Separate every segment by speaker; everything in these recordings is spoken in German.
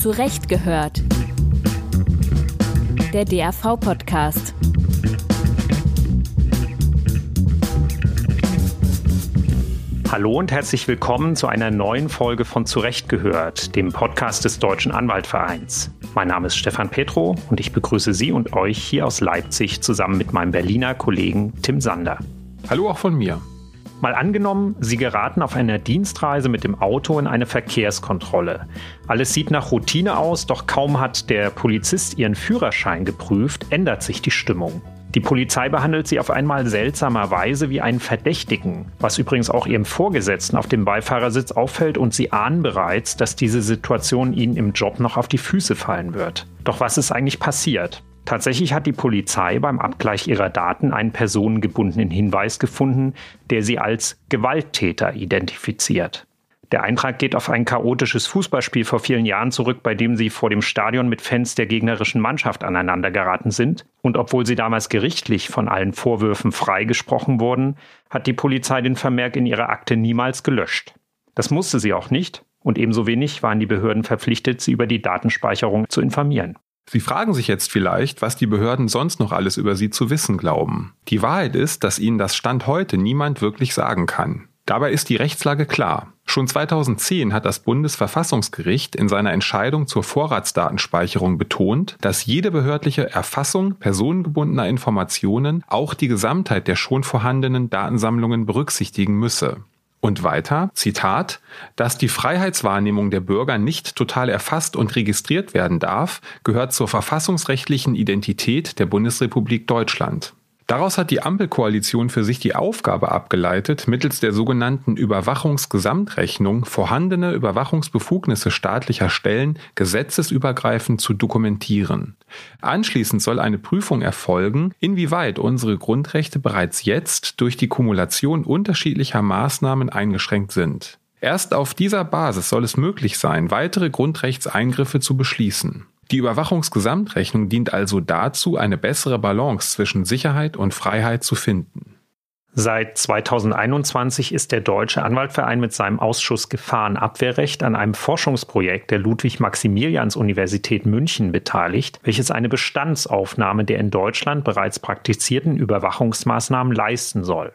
Speaker 1: Zurecht gehört. Der DAV-Podcast.
Speaker 2: Hallo und herzlich willkommen zu einer neuen Folge von Zurecht gehört, dem Podcast des Deutschen Anwaltvereins. Mein Name ist Stefan Petro und ich begrüße Sie und euch hier aus Leipzig zusammen mit meinem Berliner Kollegen Tim Sander.
Speaker 3: Hallo auch von mir.
Speaker 2: Mal angenommen, Sie geraten auf einer Dienstreise mit dem Auto in eine Verkehrskontrolle. Alles sieht nach Routine aus, doch kaum hat der Polizist Ihren Führerschein geprüft, ändert sich die Stimmung. Die Polizei behandelt sie auf einmal seltsamerweise wie einen Verdächtigen, was übrigens auch ihrem Vorgesetzten auf dem Beifahrersitz auffällt und sie ahnen bereits, dass diese Situation ihnen im Job noch auf die Füße fallen wird. Doch was ist eigentlich passiert? Tatsächlich hat die Polizei beim Abgleich ihrer Daten einen personengebundenen Hinweis gefunden, der sie als Gewalttäter identifiziert. Der Eintrag geht auf ein chaotisches Fußballspiel vor vielen Jahren zurück, bei dem sie vor dem Stadion mit Fans der gegnerischen Mannschaft aneinandergeraten sind. Und obwohl sie damals gerichtlich von allen Vorwürfen freigesprochen wurden, hat die Polizei den Vermerk in ihrer Akte niemals gelöscht. Das musste sie auch nicht, und ebenso wenig waren die Behörden verpflichtet, sie über die Datenspeicherung zu informieren.
Speaker 3: Sie fragen sich jetzt vielleicht, was die Behörden sonst noch alles über Sie zu wissen glauben. Die Wahrheit ist, dass Ihnen das Stand heute niemand wirklich sagen kann. Dabei ist die Rechtslage klar. Schon 2010 hat das Bundesverfassungsgericht in seiner Entscheidung zur Vorratsdatenspeicherung betont, dass jede behördliche Erfassung personengebundener Informationen auch die Gesamtheit der schon vorhandenen Datensammlungen berücksichtigen müsse. Und weiter, Zitat, dass die Freiheitswahrnehmung der Bürger nicht total erfasst und registriert werden darf, gehört zur verfassungsrechtlichen Identität der Bundesrepublik Deutschland. Daraus hat die Ampelkoalition für sich die Aufgabe abgeleitet, mittels der sogenannten Überwachungsgesamtrechnung vorhandene Überwachungsbefugnisse staatlicher Stellen gesetzesübergreifend zu dokumentieren. Anschließend soll eine Prüfung erfolgen, inwieweit unsere Grundrechte bereits jetzt durch die Kumulation unterschiedlicher Maßnahmen eingeschränkt sind. Erst auf dieser Basis soll es möglich sein, weitere Grundrechtseingriffe zu beschließen. Die Überwachungsgesamtrechnung dient also dazu, eine bessere Balance zwischen Sicherheit und Freiheit zu finden.
Speaker 2: Seit 2021 ist der Deutsche Anwaltverein mit seinem Ausschuss Gefahrenabwehrrecht an einem Forschungsprojekt der Ludwig-Maximilians-Universität München beteiligt, welches eine Bestandsaufnahme der in Deutschland bereits praktizierten Überwachungsmaßnahmen leisten soll.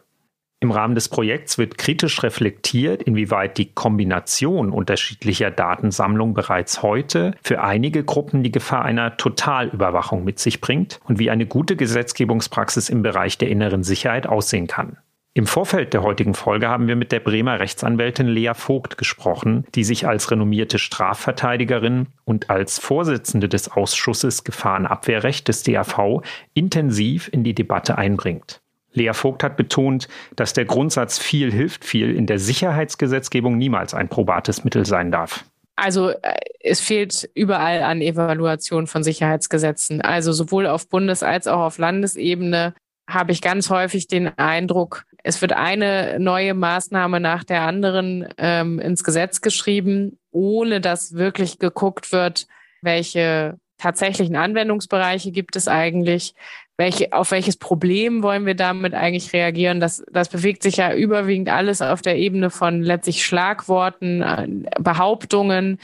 Speaker 2: Im Rahmen des Projekts wird kritisch reflektiert, inwieweit die Kombination unterschiedlicher Datensammlungen bereits heute für einige Gruppen die Gefahr einer Totalüberwachung mit sich bringt und wie eine gute Gesetzgebungspraxis im Bereich der inneren Sicherheit aussehen kann. Im Vorfeld der heutigen Folge haben wir mit der Bremer Rechtsanwältin Lea Vogt gesprochen, die sich als renommierte Strafverteidigerin und als Vorsitzende des Ausschusses Gefahrenabwehrrecht des DAV intensiv in die Debatte einbringt. Lea Vogt hat betont, dass der Grundsatz viel hilft viel in der Sicherheitsgesetzgebung niemals ein probates Mittel sein darf.
Speaker 4: Also äh, es fehlt überall an Evaluation von Sicherheitsgesetzen. Also sowohl auf Bundes- als auch auf Landesebene habe ich ganz häufig den Eindruck, es wird eine neue Maßnahme nach der anderen ähm, ins Gesetz geschrieben, ohne dass wirklich geguckt wird, welche tatsächlichen Anwendungsbereiche gibt es eigentlich, welche, auf welches Problem wollen wir damit eigentlich reagieren? Das, das bewegt sich ja überwiegend alles auf der Ebene von letztlich Schlagworten, äh, Behauptungen,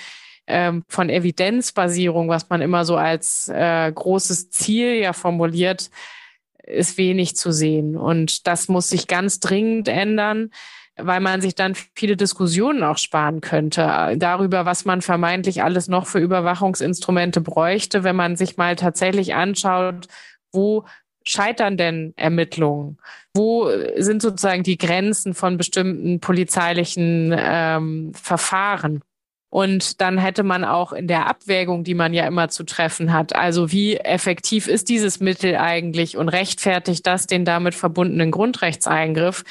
Speaker 4: ähm, von Evidenzbasierung, was man immer so als äh, großes Ziel ja formuliert, ist wenig zu sehen. Und das muss sich ganz dringend ändern weil man sich dann viele Diskussionen auch sparen könnte äh, darüber, was man vermeintlich alles noch für Überwachungsinstrumente bräuchte, wenn man sich mal tatsächlich anschaut, wo scheitern denn Ermittlungen? Wo sind sozusagen die Grenzen von bestimmten polizeilichen ähm, Verfahren? Und dann hätte man auch in der Abwägung, die man ja immer zu treffen hat, also wie effektiv ist dieses Mittel eigentlich und rechtfertigt das den damit verbundenen Grundrechtseingriff,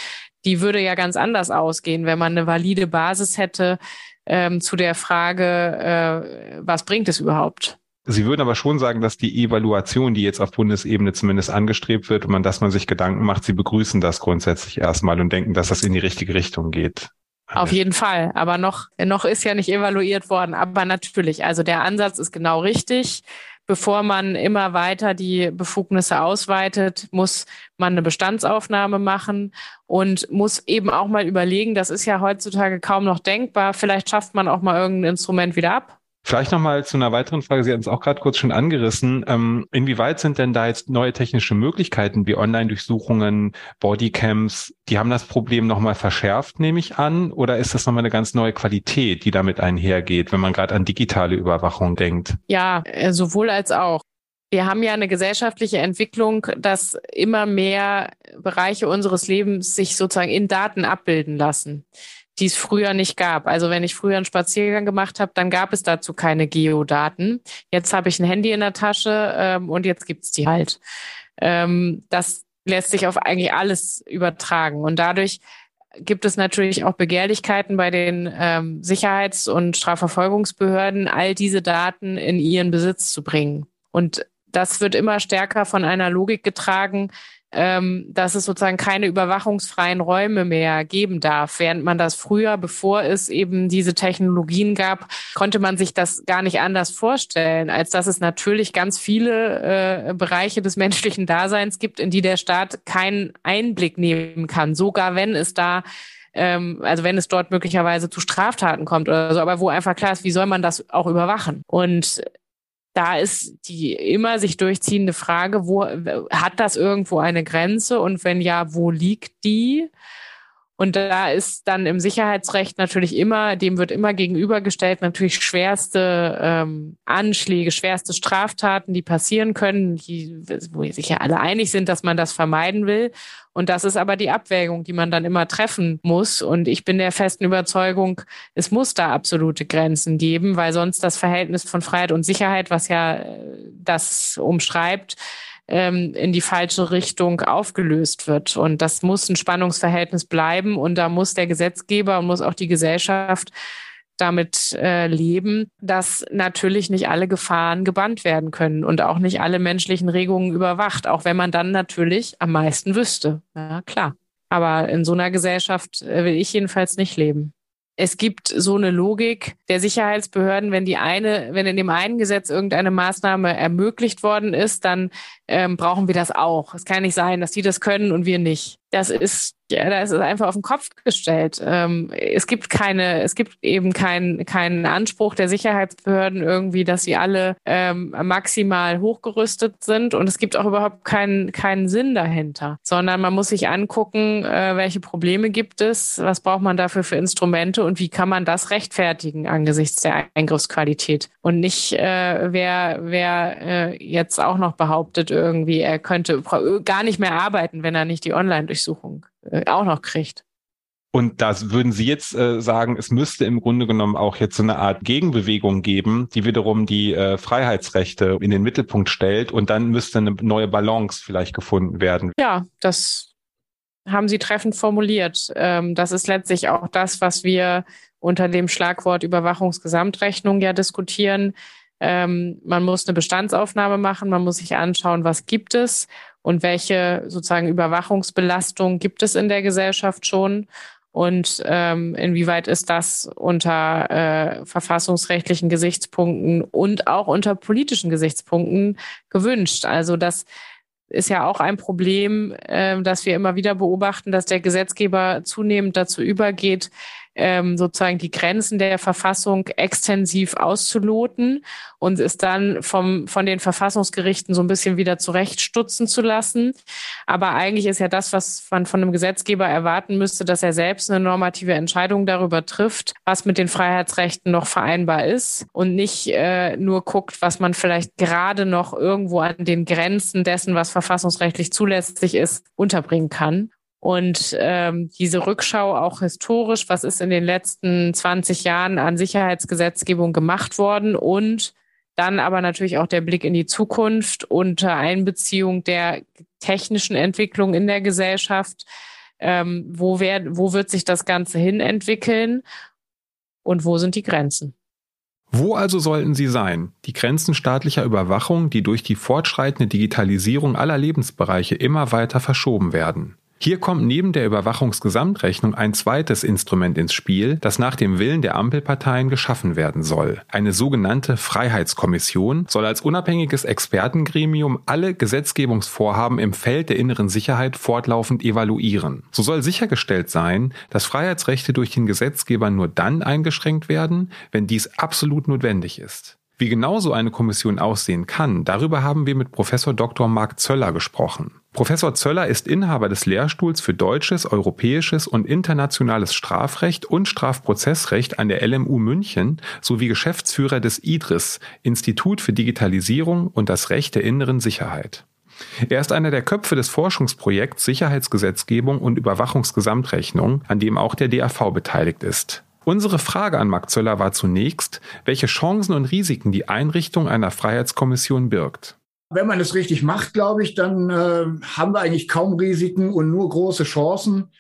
Speaker 4: die würde ja ganz anders ausgehen, wenn man eine valide Basis hätte ähm, zu der Frage, äh, was bringt es überhaupt?
Speaker 3: Sie würden aber schon sagen, dass die Evaluation, die jetzt auf Bundesebene zumindest angestrebt wird, und man, dass man sich Gedanken macht, Sie begrüßen das grundsätzlich erstmal und denken, dass das in die richtige Richtung geht.
Speaker 4: Auf jeden Fall. Aber noch, noch ist ja nicht evaluiert worden. Aber natürlich, also der Ansatz ist genau richtig bevor man immer weiter die Befugnisse ausweitet, muss man eine Bestandsaufnahme machen und muss eben auch mal überlegen, das ist ja heutzutage kaum noch denkbar, vielleicht schafft man auch mal irgendein Instrument wieder ab
Speaker 3: Vielleicht nochmal zu einer weiteren Frage. Sie hatten es auch gerade kurz schon angerissen. Ähm, inwieweit sind denn da jetzt neue technische Möglichkeiten wie Online-Durchsuchungen, Bodycams, die haben das Problem nochmal verschärft, nehme ich an? Oder ist das nochmal eine ganz neue Qualität, die damit einhergeht, wenn man gerade an digitale Überwachung denkt?
Speaker 4: Ja, äh, sowohl als auch. Wir haben ja eine gesellschaftliche Entwicklung, dass immer mehr Bereiche unseres Lebens sich sozusagen in Daten abbilden lassen die es früher nicht gab. Also wenn ich früher einen Spaziergang gemacht habe, dann gab es dazu keine Geodaten. Jetzt habe ich ein Handy in der Tasche ähm, und jetzt gibt's die halt. Ähm, das lässt sich auf eigentlich alles übertragen. Und dadurch gibt es natürlich auch Begehrlichkeiten bei den ähm, Sicherheits- und Strafverfolgungsbehörden, all diese Daten in ihren Besitz zu bringen. Und das wird immer stärker von einer Logik getragen, ähm, dass es sozusagen keine überwachungsfreien Räume mehr geben darf. Während man das früher, bevor es eben diese Technologien gab, konnte man sich das gar nicht anders vorstellen, als dass es natürlich ganz viele äh, Bereiche des menschlichen Daseins gibt, in die der Staat keinen Einblick nehmen kann, sogar wenn es da ähm, also wenn es dort möglicherweise zu Straftaten kommt oder so, aber wo einfach klar ist, wie soll man das auch überwachen? Und da ist die immer sich durchziehende Frage, wo hat das irgendwo eine Grenze und wenn ja, wo liegt die? Und da ist dann im Sicherheitsrecht natürlich immer, dem wird immer gegenübergestellt, natürlich schwerste ähm, Anschläge, schwerste Straftaten, die passieren können, die, wo sich ja alle einig sind, dass man das vermeiden will. Und das ist aber die Abwägung, die man dann immer treffen muss. Und ich bin der festen Überzeugung, es muss da absolute Grenzen geben, weil sonst das Verhältnis von Freiheit und Sicherheit, was ja äh, das umschreibt, ähm, in die falsche Richtung aufgelöst wird. Und das muss ein Spannungsverhältnis bleiben. Und da muss der Gesetzgeber und muss auch die Gesellschaft damit äh, leben, dass natürlich nicht alle Gefahren gebannt werden können und auch nicht alle menschlichen Regungen überwacht, auch wenn man dann natürlich am meisten wüsste. Ja, klar. Aber in so einer Gesellschaft äh, will ich jedenfalls nicht leben es gibt so eine Logik der Sicherheitsbehörden, wenn die eine, wenn in dem einen Gesetz irgendeine Maßnahme ermöglicht worden ist, dann ähm, brauchen wir das auch. Es kann nicht sein, dass die das können und wir nicht. Das ist ja, da ist es einfach auf den Kopf gestellt. Ähm, es gibt keine, es gibt eben keinen keinen Anspruch der Sicherheitsbehörden irgendwie, dass sie alle ähm, maximal hochgerüstet sind und es gibt auch überhaupt keinen keinen Sinn dahinter, sondern man muss sich angucken, äh, welche Probleme gibt es, was braucht man dafür für Instrumente und wie kann man das rechtfertigen angesichts der Eingriffsqualität und nicht äh, wer wer äh, jetzt auch noch behauptet irgendwie, er könnte gar nicht mehr arbeiten, wenn er nicht die Online-Durchsuchung äh, auch noch kriegt.
Speaker 3: Und das würden Sie jetzt äh, sagen, es müsste im Grunde genommen auch jetzt so eine Art Gegenbewegung geben, die wiederum die äh, Freiheitsrechte in den Mittelpunkt stellt und dann müsste eine neue Balance vielleicht gefunden werden.
Speaker 4: Ja, das haben Sie treffend formuliert. Ähm, das ist letztlich auch das, was wir unter dem Schlagwort Überwachungsgesamtrechnung ja diskutieren. Ähm, man muss eine Bestandsaufnahme machen, man muss sich anschauen, was gibt es und welche sozusagen Überwachungsbelastung gibt es in der Gesellschaft schon und ähm, inwieweit ist das unter äh, verfassungsrechtlichen Gesichtspunkten und auch unter politischen Gesichtspunkten gewünscht. Also das ist ja auch ein Problem, äh, dass wir immer wieder beobachten, dass der Gesetzgeber zunehmend dazu übergeht, ähm, sozusagen die Grenzen der Verfassung extensiv auszuloten und es dann vom, von den Verfassungsgerichten so ein bisschen wieder zurechtstutzen zu lassen. Aber eigentlich ist ja das, was man von einem Gesetzgeber erwarten müsste, dass er selbst eine normative Entscheidung darüber trifft, was mit den Freiheitsrechten noch vereinbar ist und nicht äh, nur guckt, was man vielleicht gerade noch irgendwo an den Grenzen dessen, was verfassungsrechtlich zulässig ist, unterbringen kann. Und ähm, diese Rückschau auch historisch, was ist in den letzten 20 Jahren an Sicherheitsgesetzgebung gemacht worden und dann aber natürlich auch der Blick in die Zukunft unter Einbeziehung der technischen Entwicklung in der Gesellschaft. Ähm, wo, wer, wo wird sich das Ganze hin entwickeln und wo sind die Grenzen?
Speaker 3: Wo also sollten sie sein? Die Grenzen staatlicher Überwachung, die durch die fortschreitende Digitalisierung aller Lebensbereiche immer weiter verschoben werden. Hier kommt neben der Überwachungsgesamtrechnung ein zweites Instrument ins Spiel, das nach dem Willen der Ampelparteien geschaffen werden soll. Eine sogenannte Freiheitskommission soll als unabhängiges Expertengremium alle Gesetzgebungsvorhaben im Feld der inneren Sicherheit fortlaufend evaluieren. So soll sichergestellt sein, dass Freiheitsrechte durch den Gesetzgeber nur dann eingeschränkt werden, wenn dies absolut notwendig ist. Wie genau so eine Kommission aussehen kann, darüber haben wir mit Professor Dr. Marc Zöller gesprochen. Professor Zöller ist Inhaber des Lehrstuhls für deutsches, europäisches und internationales Strafrecht und Strafprozessrecht an der LMU München sowie Geschäftsführer des IDRIS, Institut für Digitalisierung und das Recht der inneren Sicherheit. Er ist einer der Köpfe des Forschungsprojekts Sicherheitsgesetzgebung und Überwachungsgesamtrechnung, an dem auch der DAV beteiligt ist. Unsere Frage an Marc Zöller war zunächst, welche Chancen und Risiken die Einrichtung einer Freiheitskommission birgt.
Speaker 5: Wenn man es richtig macht, glaube ich, dann äh, haben wir eigentlich kaum Risiken und nur große Chancen.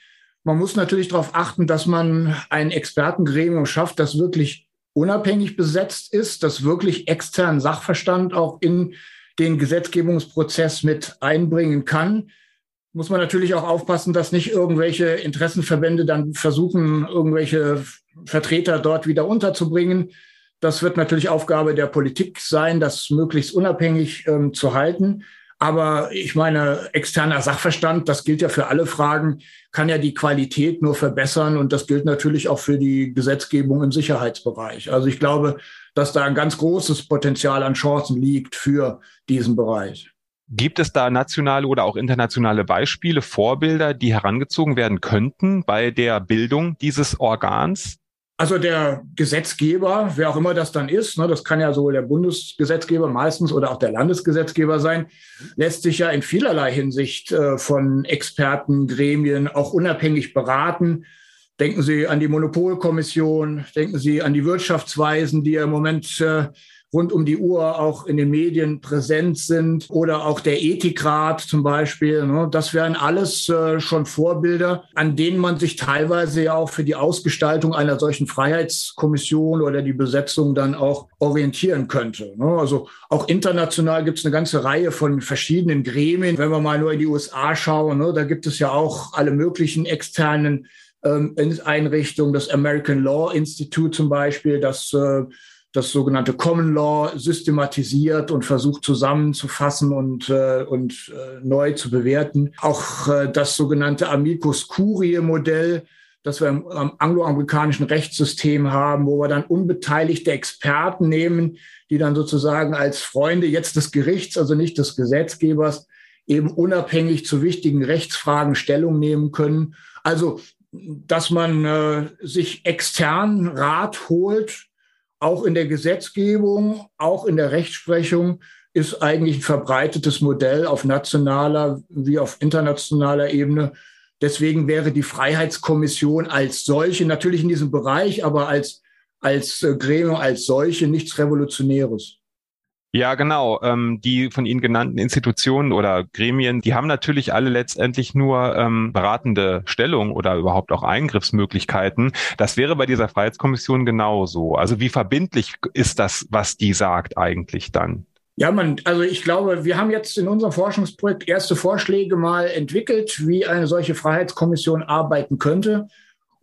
Speaker 5: Man muss natürlich darauf achten, dass man ein Expertengremium schafft, das wirklich unabhängig besetzt ist, das wirklich externen Sachverstand auch in den Gesetzgebungsprozess mit einbringen kann muss man natürlich auch aufpassen, dass nicht irgendwelche Interessenverbände dann versuchen, irgendwelche Vertreter dort wieder unterzubringen. Das wird natürlich Aufgabe der Politik sein, das möglichst unabhängig ähm, zu halten. Aber ich meine, externer Sachverstand, das gilt ja für alle Fragen, kann ja die Qualität nur verbessern. Und das gilt natürlich auch für die Gesetzgebung im Sicherheitsbereich. Also ich glaube, dass da ein ganz großes Potenzial an Chancen liegt für diesen Bereich.
Speaker 3: Gibt es da nationale oder auch internationale Beispiele, Vorbilder, die herangezogen werden könnten bei der Bildung dieses Organs?
Speaker 5: Also der Gesetzgeber, wer auch immer das dann ist, ne, das kann ja sowohl der Bundesgesetzgeber meistens oder auch der Landesgesetzgeber sein, lässt sich ja in vielerlei Hinsicht äh, von Experten, Gremien auch unabhängig beraten. Denken Sie an die Monopolkommission, denken Sie an die Wirtschaftsweisen, die ja im Moment äh, rund um die Uhr auch in den Medien präsent sind oder auch der Ethikrat zum Beispiel. Ne? Das wären alles äh, schon Vorbilder, an denen man sich teilweise ja auch für die Ausgestaltung einer solchen Freiheitskommission oder die Besetzung dann auch orientieren könnte. Ne? Also auch international gibt es eine ganze Reihe von verschiedenen Gremien. Wenn wir mal nur in die USA schauen, ne? da gibt es ja auch alle möglichen externen ähm, Einrichtungen, das American Law Institute zum Beispiel, das äh, das sogenannte Common Law systematisiert und versucht zusammenzufassen und, äh, und äh, neu zu bewerten. Auch äh, das sogenannte Amicus Curie Modell, das wir im, im angloamerikanischen Rechtssystem haben, wo wir dann unbeteiligte Experten nehmen, die dann sozusagen als Freunde jetzt des Gerichts, also nicht des Gesetzgebers, eben unabhängig zu wichtigen Rechtsfragen Stellung nehmen können. Also, dass man äh, sich extern Rat holt, auch in der Gesetzgebung, auch in der Rechtsprechung ist eigentlich ein verbreitetes Modell auf nationaler wie auf internationaler Ebene. Deswegen wäre die Freiheitskommission als solche natürlich in diesem Bereich, aber als, als äh, Gremium als solche nichts Revolutionäres.
Speaker 3: Ja, genau. Ähm, die von Ihnen genannten Institutionen oder Gremien, die haben natürlich alle letztendlich nur ähm, beratende Stellung oder überhaupt auch Eingriffsmöglichkeiten. Das wäre bei dieser Freiheitskommission genauso. Also wie verbindlich ist das, was die sagt eigentlich dann?
Speaker 5: Ja, man, also ich glaube, wir haben jetzt in unserem Forschungsprojekt erste Vorschläge mal entwickelt, wie eine solche Freiheitskommission arbeiten könnte.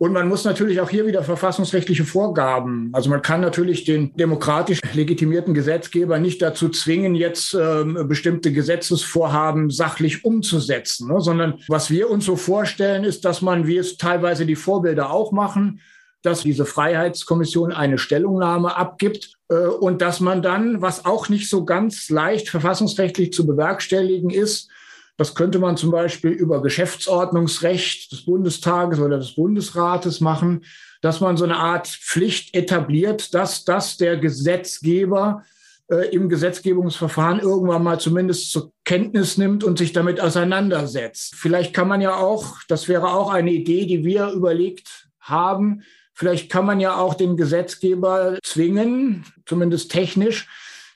Speaker 5: Und man muss natürlich auch hier wieder verfassungsrechtliche Vorgaben. Also man kann natürlich den demokratisch legitimierten Gesetzgeber nicht dazu zwingen, jetzt ähm, bestimmte Gesetzesvorhaben sachlich umzusetzen, ne? sondern was wir uns so vorstellen, ist, dass man, wie es teilweise die Vorbilder auch machen, dass diese Freiheitskommission eine Stellungnahme abgibt äh, und dass man dann, was auch nicht so ganz leicht verfassungsrechtlich zu bewerkstelligen ist, das könnte man zum Beispiel über Geschäftsordnungsrecht des Bundestages oder des Bundesrates machen, dass man so eine Art Pflicht etabliert, dass das der Gesetzgeber äh, im Gesetzgebungsverfahren irgendwann mal zumindest zur Kenntnis nimmt und sich damit auseinandersetzt. Vielleicht kann man ja auch, das wäre auch eine Idee, die wir überlegt haben, vielleicht kann man ja auch den Gesetzgeber zwingen, zumindest technisch,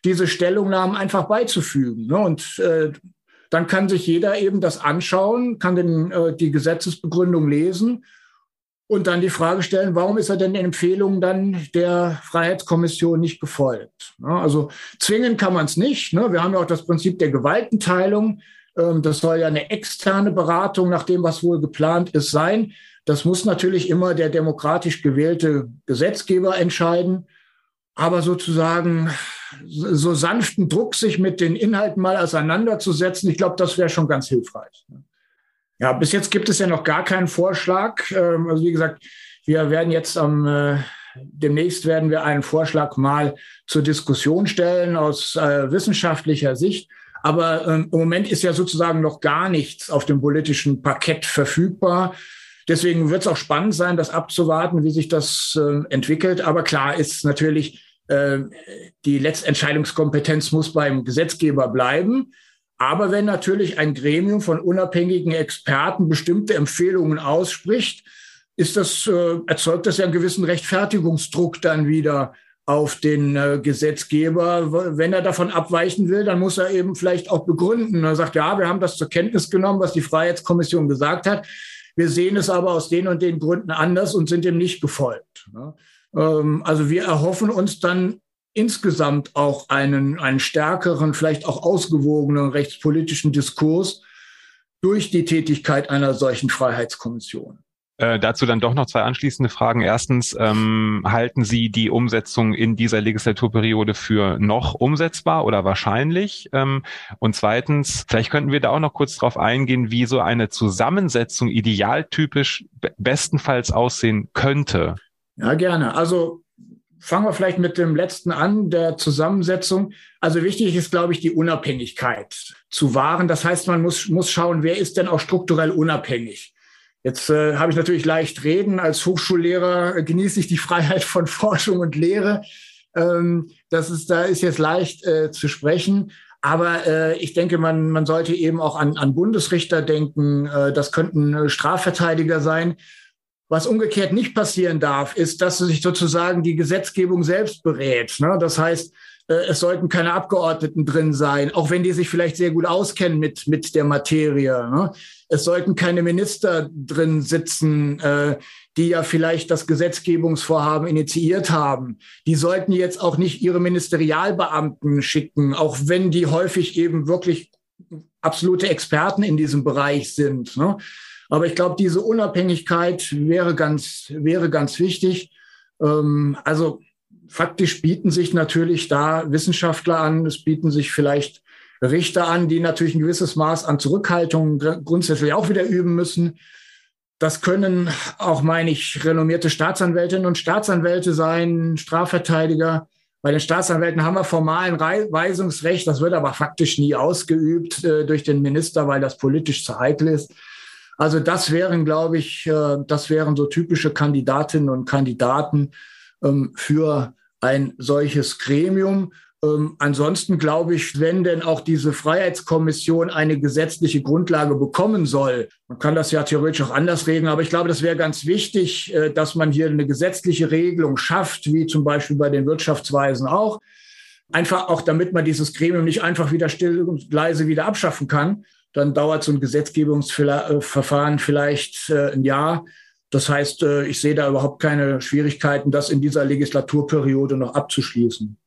Speaker 5: diese Stellungnahmen einfach beizufügen. Ne? Und äh, dann kann sich jeder eben das anschauen, kann den, äh, die Gesetzesbegründung lesen und dann die Frage stellen, warum ist er denn den Empfehlungen dann der Freiheitskommission nicht gefolgt? Ja, also zwingen kann man es nicht. Ne? Wir haben ja auch das Prinzip der Gewaltenteilung. Ähm, das soll ja eine externe Beratung nach dem, was wohl geplant ist, sein. Das muss natürlich immer der demokratisch gewählte Gesetzgeber entscheiden. Aber sozusagen so sanften Druck, sich mit den Inhalten mal auseinanderzusetzen, ich glaube, das wäre schon ganz hilfreich. Ja, bis jetzt gibt es ja noch gar keinen Vorschlag. Ähm, also wie gesagt, wir werden jetzt am äh, demnächst werden wir einen Vorschlag mal zur Diskussion stellen aus äh, wissenschaftlicher Sicht. Aber ähm, im Moment ist ja sozusagen noch gar nichts auf dem politischen Parkett verfügbar. Deswegen wird es auch spannend sein, das abzuwarten, wie sich das äh, entwickelt. Aber klar ist natürlich, die Letztentscheidungskompetenz muss beim Gesetzgeber bleiben. Aber wenn natürlich ein Gremium von unabhängigen Experten bestimmte Empfehlungen ausspricht, ist das, äh, erzeugt das ja einen gewissen Rechtfertigungsdruck dann wieder auf den äh, Gesetzgeber. Wenn er davon abweichen will, dann muss er eben vielleicht auch begründen. Er sagt, ja, wir haben das zur Kenntnis genommen, was die Freiheitskommission gesagt hat. Wir sehen es aber aus den und den Gründen anders und sind dem nicht gefolgt. Ne? Ähm, also wir erhoffen uns dann insgesamt auch einen, einen stärkeren, vielleicht auch ausgewogenen rechtspolitischen Diskurs durch die Tätigkeit einer solchen Freiheitskommission.
Speaker 3: Äh, dazu dann doch noch zwei anschließende Fragen. Erstens, ähm, halten Sie die Umsetzung in dieser Legislaturperiode für noch umsetzbar oder wahrscheinlich? Ähm, und zweitens, vielleicht könnten wir da auch noch kurz drauf eingehen, wie so eine Zusammensetzung idealtypisch bestenfalls aussehen könnte.
Speaker 5: Ja, gerne. Also fangen wir vielleicht mit dem letzten an, der Zusammensetzung. Also wichtig ist, glaube ich, die Unabhängigkeit zu wahren. Das heißt, man muss, muss schauen, wer ist denn auch strukturell unabhängig. Jetzt äh, habe ich natürlich leicht reden. Als Hochschullehrer genieße ich die Freiheit von Forschung und Lehre. Ähm, das ist, da ist jetzt leicht äh, zu sprechen. Aber äh, ich denke, man, man sollte eben auch an, an Bundesrichter denken. Äh, das könnten äh, Strafverteidiger sein. Was umgekehrt nicht passieren darf, ist, dass sich sozusagen die Gesetzgebung selbst berät. Ne? Das heißt, äh, es sollten keine Abgeordneten drin sein, auch wenn die sich vielleicht sehr gut auskennen mit, mit der Materie. Ne? Es sollten keine Minister drin sitzen, äh, die ja vielleicht das Gesetzgebungsvorhaben initiiert haben. Die sollten jetzt auch nicht ihre Ministerialbeamten schicken, auch wenn die häufig eben wirklich absolute Experten in diesem Bereich sind. Ne? Aber ich glaube, diese Unabhängigkeit wäre ganz, wäre ganz wichtig. Ähm, also faktisch bieten sich natürlich da Wissenschaftler an, es bieten sich vielleicht Richter an, die natürlich ein gewisses Maß an Zurückhaltung grundsätzlich auch wieder üben müssen. Das können auch, meine ich, renommierte Staatsanwältinnen und Staatsanwälte sein, Strafverteidiger. Bei den Staatsanwälten haben wir formalen Weisungsrecht, das wird aber faktisch nie ausgeübt äh, durch den Minister, weil das politisch zu heikel ist. Also das wären, glaube ich, äh, das wären so typische Kandidatinnen und Kandidaten ähm, für ein solches Gremium. Ähm, ansonsten glaube ich, wenn denn auch diese Freiheitskommission eine gesetzliche Grundlage bekommen soll, man kann das ja theoretisch auch anders regeln, aber ich glaube, das wäre ganz wichtig, äh, dass man hier eine gesetzliche Regelung schafft, wie zum Beispiel bei den Wirtschaftsweisen auch. Einfach auch, damit man dieses Gremium nicht einfach wieder still und leise wieder abschaffen kann. Dann dauert so ein Gesetzgebungsverfahren vielleicht äh, ein Jahr. Das heißt, äh, ich sehe da überhaupt keine Schwierigkeiten, das in dieser Legislaturperiode noch abzuschließen.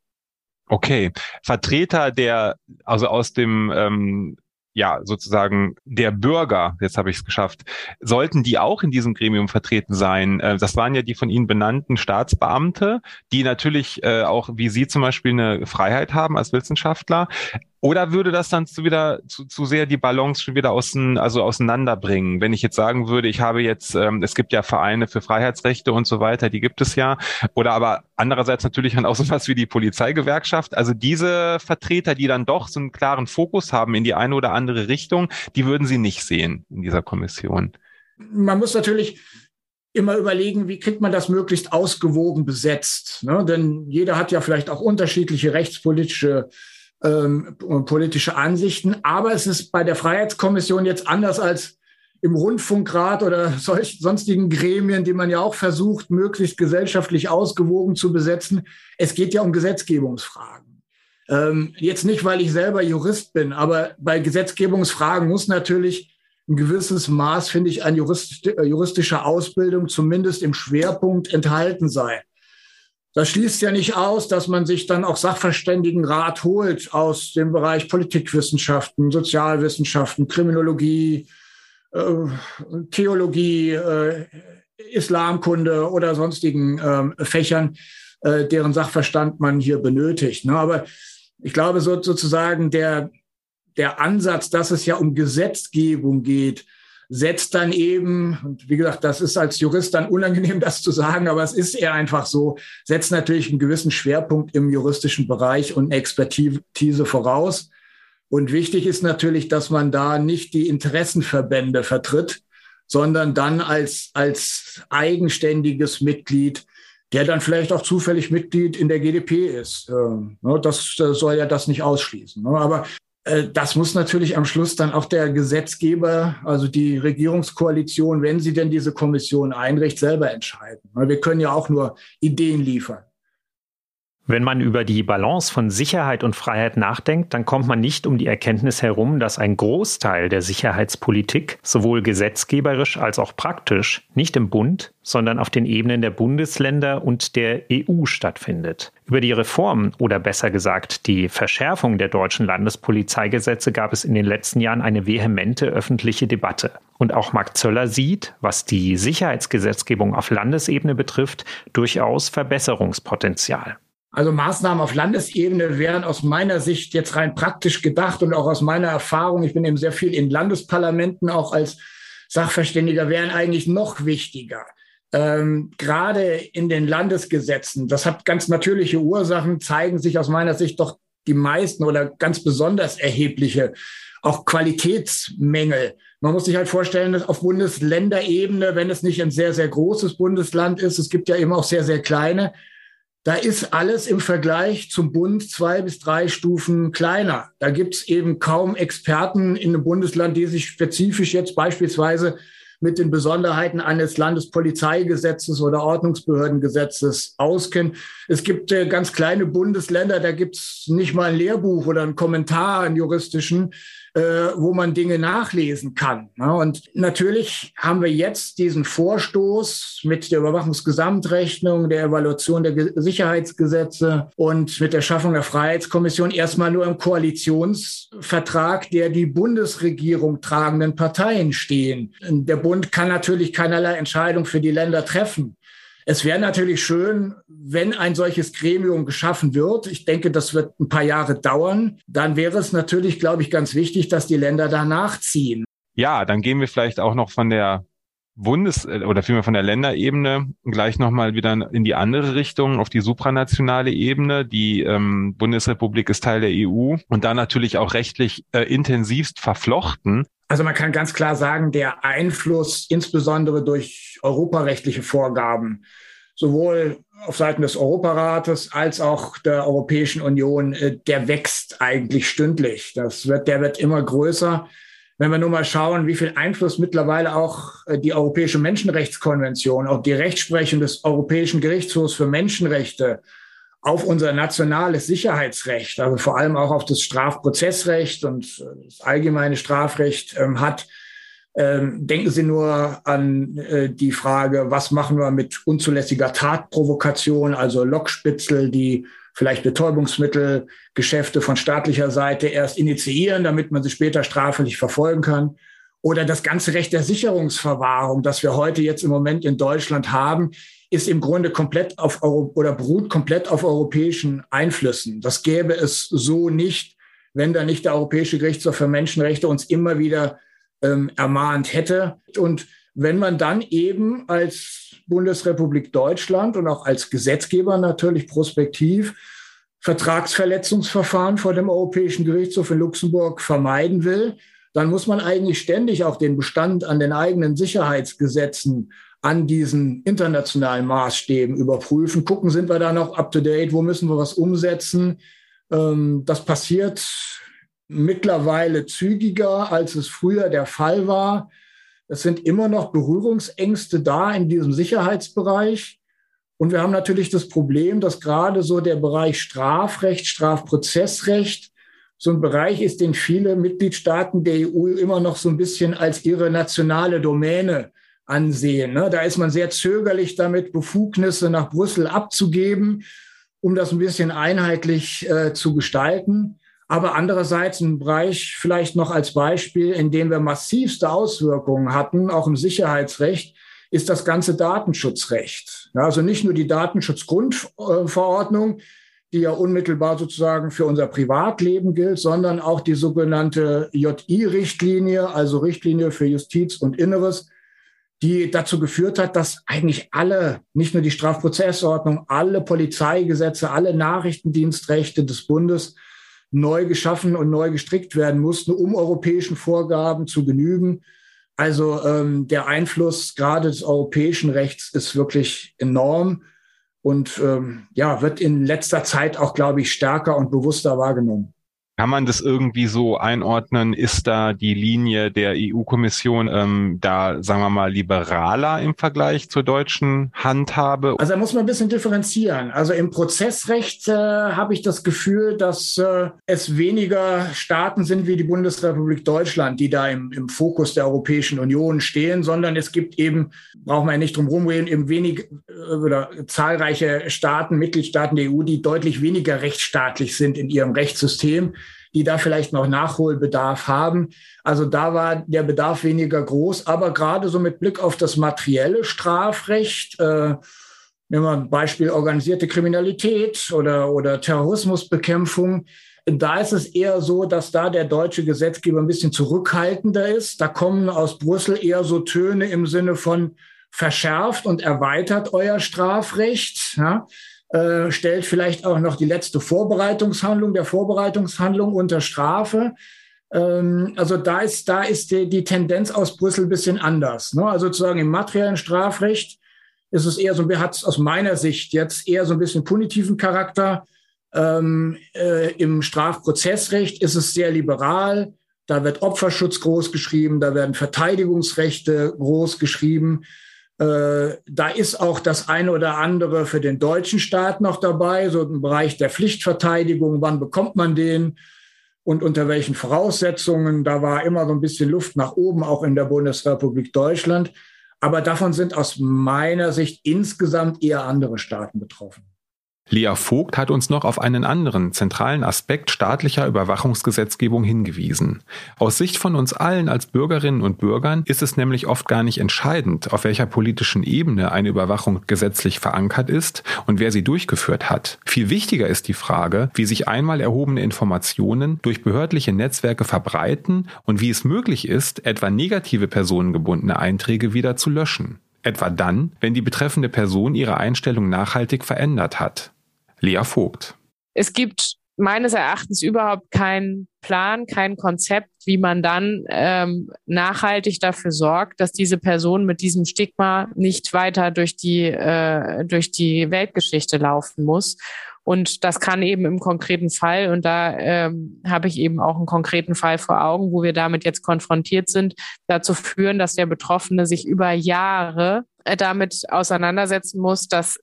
Speaker 3: Okay, Vertreter der, also aus dem ähm, ja, sozusagen der Bürger, jetzt habe ich es geschafft, sollten die auch in diesem Gremium vertreten sein? Äh, das waren ja die von Ihnen benannten Staatsbeamte, die natürlich äh, auch, wie Sie zum Beispiel, eine Freiheit haben als Wissenschaftler. Oder würde das dann zu wieder zu, zu sehr die Balance schon wieder außen, also auseinanderbringen? Wenn ich jetzt sagen würde, ich habe jetzt, ähm, es gibt ja Vereine für Freiheitsrechte und so weiter, die gibt es ja. Oder aber andererseits natürlich dann auch so was wie die Polizeigewerkschaft. Also diese Vertreter, die dann doch so einen klaren Fokus haben in die eine oder andere Richtung, die würden Sie nicht sehen in dieser Kommission.
Speaker 5: Man muss natürlich immer überlegen, wie kriegt man das möglichst ausgewogen besetzt. Ne? Denn jeder hat ja vielleicht auch unterschiedliche rechtspolitische ähm, politische Ansichten. Aber es ist bei der Freiheitskommission jetzt anders als im Rundfunkrat oder solch, sonstigen Gremien, die man ja auch versucht, möglichst gesellschaftlich ausgewogen zu besetzen. Es geht ja um Gesetzgebungsfragen. Ähm, jetzt nicht, weil ich selber Jurist bin, aber bei Gesetzgebungsfragen muss natürlich ein gewisses Maß, finde ich, an jurist, äh, juristischer Ausbildung zumindest im Schwerpunkt enthalten sein. Das schließt ja nicht aus, dass man sich dann auch Sachverständigenrat holt aus dem Bereich Politikwissenschaften, Sozialwissenschaften, Kriminologie, äh, Theologie, äh, Islamkunde oder sonstigen äh, Fächern, äh, deren Sachverstand man hier benötigt. Ne? Aber ich glaube so, sozusagen der, der Ansatz, dass es ja um Gesetzgebung geht, setzt dann eben, und wie gesagt, das ist als Jurist dann unangenehm, das zu sagen, aber es ist eher einfach so, setzt natürlich einen gewissen Schwerpunkt im juristischen Bereich und Expertise voraus. Und wichtig ist natürlich, dass man da nicht die Interessenverbände vertritt, sondern dann als, als eigenständiges Mitglied, der dann vielleicht auch zufällig Mitglied in der GDP ist. Ähm, ne, das soll ja das nicht ausschließen. Ne. Aber das muss natürlich am Schluss dann auch der Gesetzgeber, also die Regierungskoalition, wenn sie denn diese Kommission einrichtet, selber entscheiden. Wir können ja auch nur Ideen liefern.
Speaker 2: Wenn man über die Balance von Sicherheit und Freiheit nachdenkt, dann kommt man nicht um die Erkenntnis herum, dass ein Großteil der Sicherheitspolitik sowohl gesetzgeberisch als auch praktisch nicht im Bund, sondern auf den Ebenen der Bundesländer und der EU stattfindet. Über die Reform oder besser gesagt die Verschärfung der deutschen Landespolizeigesetze gab es in den letzten Jahren eine vehemente öffentliche Debatte. Und auch Marc Zöller sieht, was die Sicherheitsgesetzgebung auf Landesebene betrifft, durchaus Verbesserungspotenzial.
Speaker 5: Also Maßnahmen auf Landesebene wären aus meiner Sicht jetzt rein praktisch gedacht und auch aus meiner Erfahrung, ich bin eben sehr viel in Landesparlamenten auch als Sachverständiger, wären eigentlich noch wichtiger. Ähm, gerade in den Landesgesetzen, das hat ganz natürliche Ursachen, zeigen sich aus meiner Sicht doch die meisten oder ganz besonders erhebliche auch Qualitätsmängel. Man muss sich halt vorstellen, dass auf Bundesländerebene, wenn es nicht ein sehr, sehr großes Bundesland ist, es gibt ja eben auch sehr, sehr kleine, da ist alles im Vergleich zum Bund zwei bis drei Stufen kleiner. Da gibt es eben kaum Experten in einem Bundesland, die sich spezifisch jetzt beispielsweise mit den Besonderheiten eines Landespolizeigesetzes oder Ordnungsbehördengesetzes auskennen. Es gibt äh, ganz kleine Bundesländer, da gibt es nicht mal ein Lehrbuch oder einen Kommentar, einen juristischen, wo man Dinge nachlesen kann. Ja, und natürlich haben wir jetzt diesen Vorstoß mit der Überwachungsgesamtrechnung, der Evaluation der Sicherheitsgesetze und mit der Schaffung der Freiheitskommission erstmal nur im Koalitionsvertrag der die Bundesregierung tragenden Parteien stehen. Der Bund kann natürlich keinerlei Entscheidung für die Länder treffen. Es wäre natürlich schön, wenn ein solches Gremium geschaffen wird. Ich denke, das wird ein paar Jahre dauern. Dann wäre es natürlich, glaube ich, ganz wichtig, dass die Länder da nachziehen.
Speaker 3: Ja, dann gehen wir vielleicht auch noch von der Bundes- äh, oder vielmehr von der Länderebene gleich nochmal wieder in die andere Richtung, auf die supranationale Ebene. Die ähm, Bundesrepublik ist Teil der EU und da natürlich auch rechtlich äh, intensivst verflochten.
Speaker 5: Also man kann ganz klar sagen, der Einfluss insbesondere durch europarechtliche Vorgaben, sowohl auf Seiten des Europarates als auch der Europäischen Union, äh, der wächst eigentlich stündlich. Das wird, der wird immer größer. Wenn wir nur mal schauen, wie viel Einfluss mittlerweile auch äh, die Europäische Menschenrechtskonvention, auch die Rechtsprechung des Europäischen Gerichtshofs für Menschenrechte auf unser nationales Sicherheitsrecht, also vor allem auch auf das Strafprozessrecht und das allgemeine Strafrecht ähm, hat. Ähm, denken Sie nur an äh, die Frage, was machen wir mit unzulässiger Tatprovokation, also Lockspitzel, die vielleicht Betäubungsmittelgeschäfte von staatlicher Seite erst initiieren, damit man sie später strafrechtlich verfolgen kann. Oder das ganze Recht der Sicherungsverwahrung, das wir heute jetzt im Moment in Deutschland haben, ist im Grunde komplett auf Euro oder beruht komplett auf europäischen Einflüssen. Das gäbe es so nicht, wenn da nicht der Europäische Gerichtshof für Menschenrechte uns immer wieder ähm, ermahnt hätte. Und wenn man dann eben als Bundesrepublik Deutschland und auch als Gesetzgeber natürlich prospektiv Vertragsverletzungsverfahren vor dem Europäischen Gerichtshof in Luxemburg vermeiden will, dann muss man eigentlich ständig auch den Bestand an den eigenen Sicherheitsgesetzen an diesen internationalen Maßstäben überprüfen, gucken, sind wir da noch up-to-date, wo müssen wir was umsetzen. Ähm, das passiert mittlerweile zügiger, als es früher der Fall war. Es sind immer noch Berührungsängste da in diesem Sicherheitsbereich. Und wir haben natürlich das Problem, dass gerade so der Bereich Strafrecht, Strafprozessrecht so ein Bereich ist, den viele Mitgliedstaaten der EU immer noch so ein bisschen als ihre nationale Domäne ansehen. Ne? Da ist man sehr zögerlich damit, Befugnisse nach Brüssel abzugeben, um das ein bisschen einheitlich äh, zu gestalten. Aber andererseits ein Bereich vielleicht noch als Beispiel, in dem wir massivste Auswirkungen hatten, auch im Sicherheitsrecht, ist das ganze Datenschutzrecht. Ja, also nicht nur die Datenschutzgrundverordnung, die ja unmittelbar sozusagen für unser Privatleben gilt, sondern auch die sogenannte JI-Richtlinie, also Richtlinie für Justiz und Inneres, die dazu geführt hat, dass eigentlich alle, nicht nur die Strafprozessordnung, alle Polizeigesetze, alle Nachrichtendienstrechte des Bundes neu geschaffen und neu gestrickt werden mussten, um europäischen Vorgaben zu genügen. Also ähm, der Einfluss gerade des europäischen Rechts ist wirklich enorm und ähm, ja, wird in letzter Zeit auch, glaube ich, stärker und bewusster wahrgenommen.
Speaker 3: Kann man das irgendwie so einordnen? Ist da die Linie der EU-Kommission ähm, da, sagen wir mal, liberaler im Vergleich zur deutschen Handhabe?
Speaker 5: Also da muss man ein bisschen differenzieren. Also im Prozessrecht äh, habe ich das Gefühl, dass äh, es weniger Staaten sind wie die Bundesrepublik Deutschland, die da im, im Fokus der Europäischen Union stehen, sondern es gibt eben, brauchen wir ja nicht drum rumreden, eben wenig äh, oder zahlreiche Staaten, Mitgliedstaaten der EU, die deutlich weniger rechtsstaatlich sind in ihrem Rechtssystem die da vielleicht noch Nachholbedarf haben. Also da war der Bedarf weniger groß. Aber gerade so mit Blick auf das materielle Strafrecht, äh, nehmen wir ein Beispiel organisierte Kriminalität oder, oder Terrorismusbekämpfung, da ist es eher so, dass da der deutsche Gesetzgeber ein bisschen zurückhaltender ist. Da kommen aus Brüssel eher so Töne im Sinne von verschärft und erweitert euer Strafrecht. Ja? Äh, stellt vielleicht auch noch die letzte Vorbereitungshandlung der Vorbereitungshandlung unter Strafe. Ähm, also da ist, da ist die, die, Tendenz aus Brüssel ein bisschen anders. Ne? Also sozusagen im materiellen Strafrecht ist es eher so, hat es aus meiner Sicht jetzt eher so ein bisschen punitiven Charakter. Ähm, äh, Im Strafprozessrecht ist es sehr liberal. Da wird Opferschutz groß geschrieben, da werden Verteidigungsrechte groß geschrieben. Äh, da ist auch das eine oder andere für den deutschen Staat noch dabei, so im Bereich der Pflichtverteidigung. Wann bekommt man den? Und unter welchen Voraussetzungen? Da war immer so ein bisschen Luft nach oben, auch in der Bundesrepublik Deutschland. Aber davon sind aus meiner Sicht insgesamt eher andere Staaten betroffen.
Speaker 3: Lea Vogt hat uns noch auf einen anderen zentralen Aspekt staatlicher Überwachungsgesetzgebung hingewiesen. Aus Sicht von uns allen als Bürgerinnen und Bürgern ist es nämlich oft gar nicht entscheidend, auf welcher politischen Ebene eine Überwachung gesetzlich verankert ist und wer sie durchgeführt hat. Viel wichtiger ist die Frage, wie sich einmal erhobene Informationen durch behördliche Netzwerke verbreiten und wie es möglich ist, etwa negative personengebundene Einträge wieder zu löschen. Etwa dann, wenn die betreffende Person ihre Einstellung nachhaltig verändert hat. Lea Vogt.
Speaker 4: Es gibt meines Erachtens überhaupt keinen Plan, kein Konzept, wie man dann ähm, nachhaltig dafür sorgt, dass diese Person mit diesem Stigma nicht weiter durch die, äh, durch die Weltgeschichte laufen muss. Und das kann eben im konkreten Fall, und da ähm, habe ich eben auch einen konkreten Fall vor Augen, wo wir damit jetzt konfrontiert sind, dazu führen, dass der Betroffene sich über Jahre äh, damit auseinandersetzen muss, dass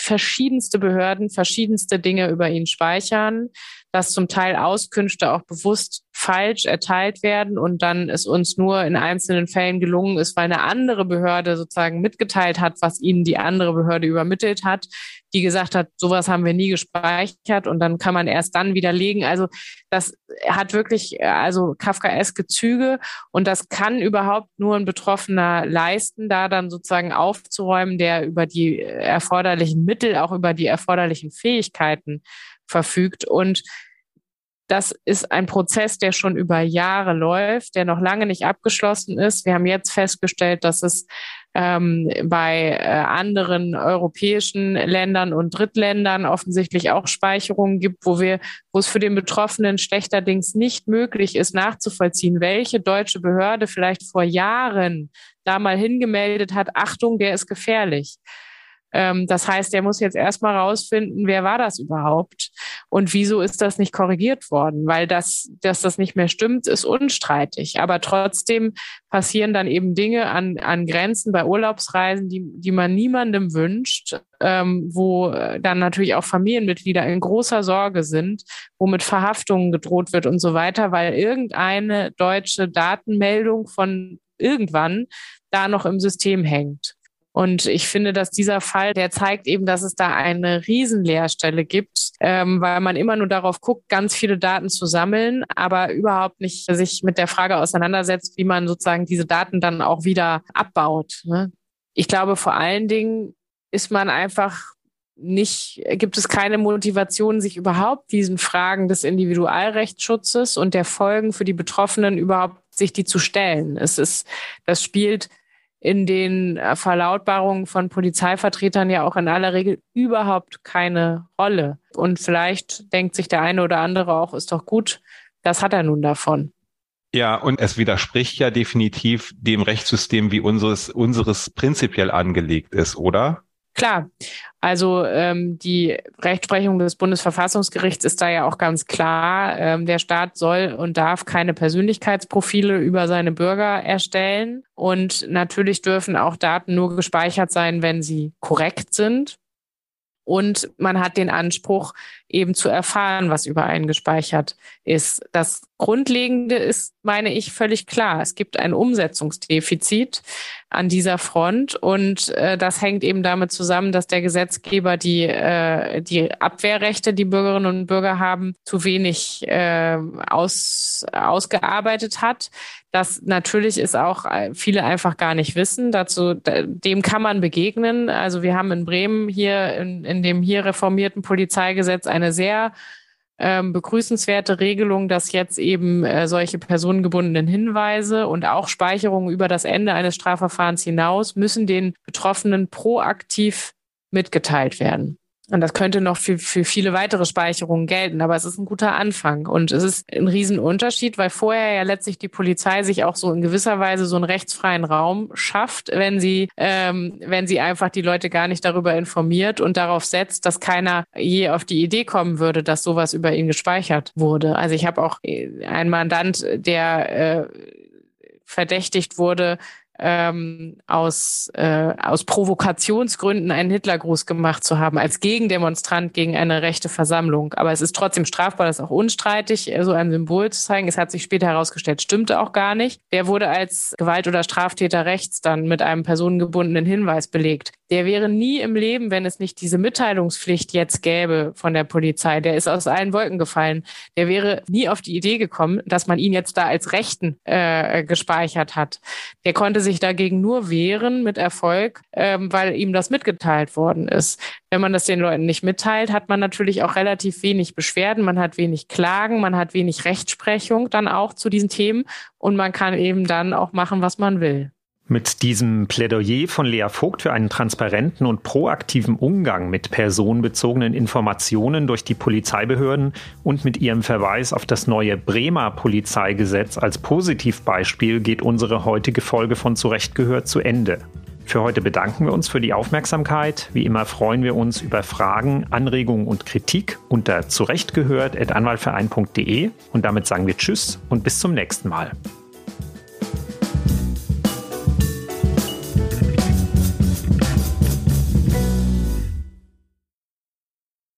Speaker 4: verschiedenste Behörden verschiedenste Dinge über ihn speichern, dass zum Teil Auskünfte auch bewusst falsch erteilt werden und dann es uns nur in einzelnen Fällen gelungen ist, weil eine andere Behörde sozusagen mitgeteilt hat, was ihnen die andere Behörde übermittelt hat, die gesagt hat, sowas haben wir nie gespeichert und dann kann man erst dann widerlegen. Also das hat wirklich also Kafkaeske Züge und das kann überhaupt nur ein Betroffener leisten, da dann sozusagen aufzuräumen, der über die erforderlichen Mittel, auch über die erforderlichen Fähigkeiten verfügt und das ist ein Prozess, der schon über Jahre läuft, der noch lange nicht abgeschlossen ist. Wir haben jetzt festgestellt, dass es ähm, bei äh, anderen europäischen Ländern und Drittländern offensichtlich auch Speicherungen gibt, wo wir, wo es für den Betroffenen schlechterdings nicht möglich ist, nachzuvollziehen, welche deutsche Behörde vielleicht vor Jahren da mal hingemeldet hat, Achtung, der ist gefährlich. Ähm, das heißt, er muss jetzt erstmal rausfinden, wer war das überhaupt und wieso ist das nicht korrigiert worden? Weil das, dass das nicht mehr stimmt, ist unstreitig. Aber trotzdem passieren dann eben Dinge an, an Grenzen bei Urlaubsreisen, die, die man niemandem wünscht, ähm, wo dann natürlich auch Familienmitglieder in großer Sorge sind, wo mit Verhaftungen gedroht wird und so weiter, weil irgendeine deutsche Datenmeldung von irgendwann da noch im System hängt. Und ich finde, dass dieser Fall, der zeigt eben, dass es da eine Riesenleerstelle gibt, ähm, weil man immer nur darauf guckt, ganz viele Daten zu sammeln, aber überhaupt nicht sich mit der Frage auseinandersetzt, wie man sozusagen diese Daten dann auch wieder abbaut. Ne? Ich glaube, vor allen Dingen ist man einfach nicht, gibt es keine Motivation, sich überhaupt diesen Fragen des Individualrechtsschutzes und der Folgen für die Betroffenen überhaupt sich die zu stellen. Es ist, das spielt in den äh, Verlautbarungen von Polizeivertretern ja auch in aller Regel überhaupt keine Rolle. Und vielleicht denkt sich der eine oder andere auch, ist doch gut, das hat er nun davon.
Speaker 3: Ja, und es widerspricht ja definitiv dem Rechtssystem, wie unseres, unseres prinzipiell angelegt ist, oder?
Speaker 4: Klar, also ähm, die Rechtsprechung des Bundesverfassungsgerichts ist da ja auch ganz klar. Ähm, der Staat soll und darf keine Persönlichkeitsprofile über seine Bürger erstellen. Und natürlich dürfen auch Daten nur gespeichert sein, wenn sie korrekt sind. Und man hat den Anspruch, eben zu erfahren, was über einen gespeichert ist. Das Grundlegende ist, meine ich, völlig klar. Es gibt ein Umsetzungsdefizit an dieser Front und äh, das hängt eben damit zusammen, dass der Gesetzgeber die, äh, die Abwehrrechte, die Bürgerinnen und Bürger haben, zu wenig äh, aus, ausgearbeitet hat. Das natürlich ist auch äh, viele einfach gar nicht wissen. Dazu, dem kann man begegnen. Also wir haben in Bremen hier in, in dem hier reformierten Polizeigesetz eine eine sehr ähm, begrüßenswerte Regelung, dass jetzt eben äh, solche personengebundenen Hinweise und auch Speicherungen über das Ende eines Strafverfahrens hinaus müssen den Betroffenen proaktiv mitgeteilt werden. Und das könnte noch für, für viele weitere Speicherungen gelten, aber es ist ein guter Anfang. Und es ist ein Riesenunterschied, weil vorher ja letztlich die Polizei sich auch so in gewisser Weise so einen rechtsfreien Raum schafft, wenn sie, ähm, wenn sie einfach die Leute gar nicht darüber informiert und darauf setzt, dass keiner je auf die Idee kommen würde, dass sowas über ihn gespeichert wurde. Also ich habe auch äh, einen Mandant, der äh, verdächtigt wurde, ähm, aus, äh, aus Provokationsgründen einen Hitlergruß gemacht zu haben, als Gegendemonstrant gegen eine rechte Versammlung. Aber es ist trotzdem strafbar, das ist auch unstreitig, so ein Symbol zu zeigen. Es hat sich später herausgestellt, stimmte auch gar nicht. Der wurde als Gewalt- oder Straftäter rechts dann mit einem personengebundenen Hinweis belegt. Der wäre nie im Leben, wenn es nicht diese Mitteilungspflicht jetzt gäbe von der Polizei. Der ist aus allen Wolken gefallen. Der wäre nie auf die Idee gekommen, dass man ihn jetzt da als Rechten äh, gespeichert hat. Der konnte sich dagegen nur wehren mit Erfolg, ähm, weil ihm das mitgeteilt worden ist. Wenn man das den Leuten nicht mitteilt, hat man natürlich auch relativ wenig Beschwerden, man hat wenig Klagen, man hat wenig Rechtsprechung dann auch zu diesen Themen und man kann eben dann auch machen, was man will.
Speaker 2: Mit diesem Plädoyer von Lea Vogt für einen transparenten und proaktiven Umgang mit personenbezogenen Informationen durch die Polizeibehörden und mit ihrem Verweis auf das neue Bremer Polizeigesetz als Positivbeispiel geht unsere heutige Folge von Zurecht gehört zu Ende. Für heute bedanken wir uns für die Aufmerksamkeit. Wie immer freuen wir uns über Fragen, Anregungen und Kritik unter zurechtgehört.anwaltverein.de und damit sagen wir Tschüss und bis zum nächsten Mal.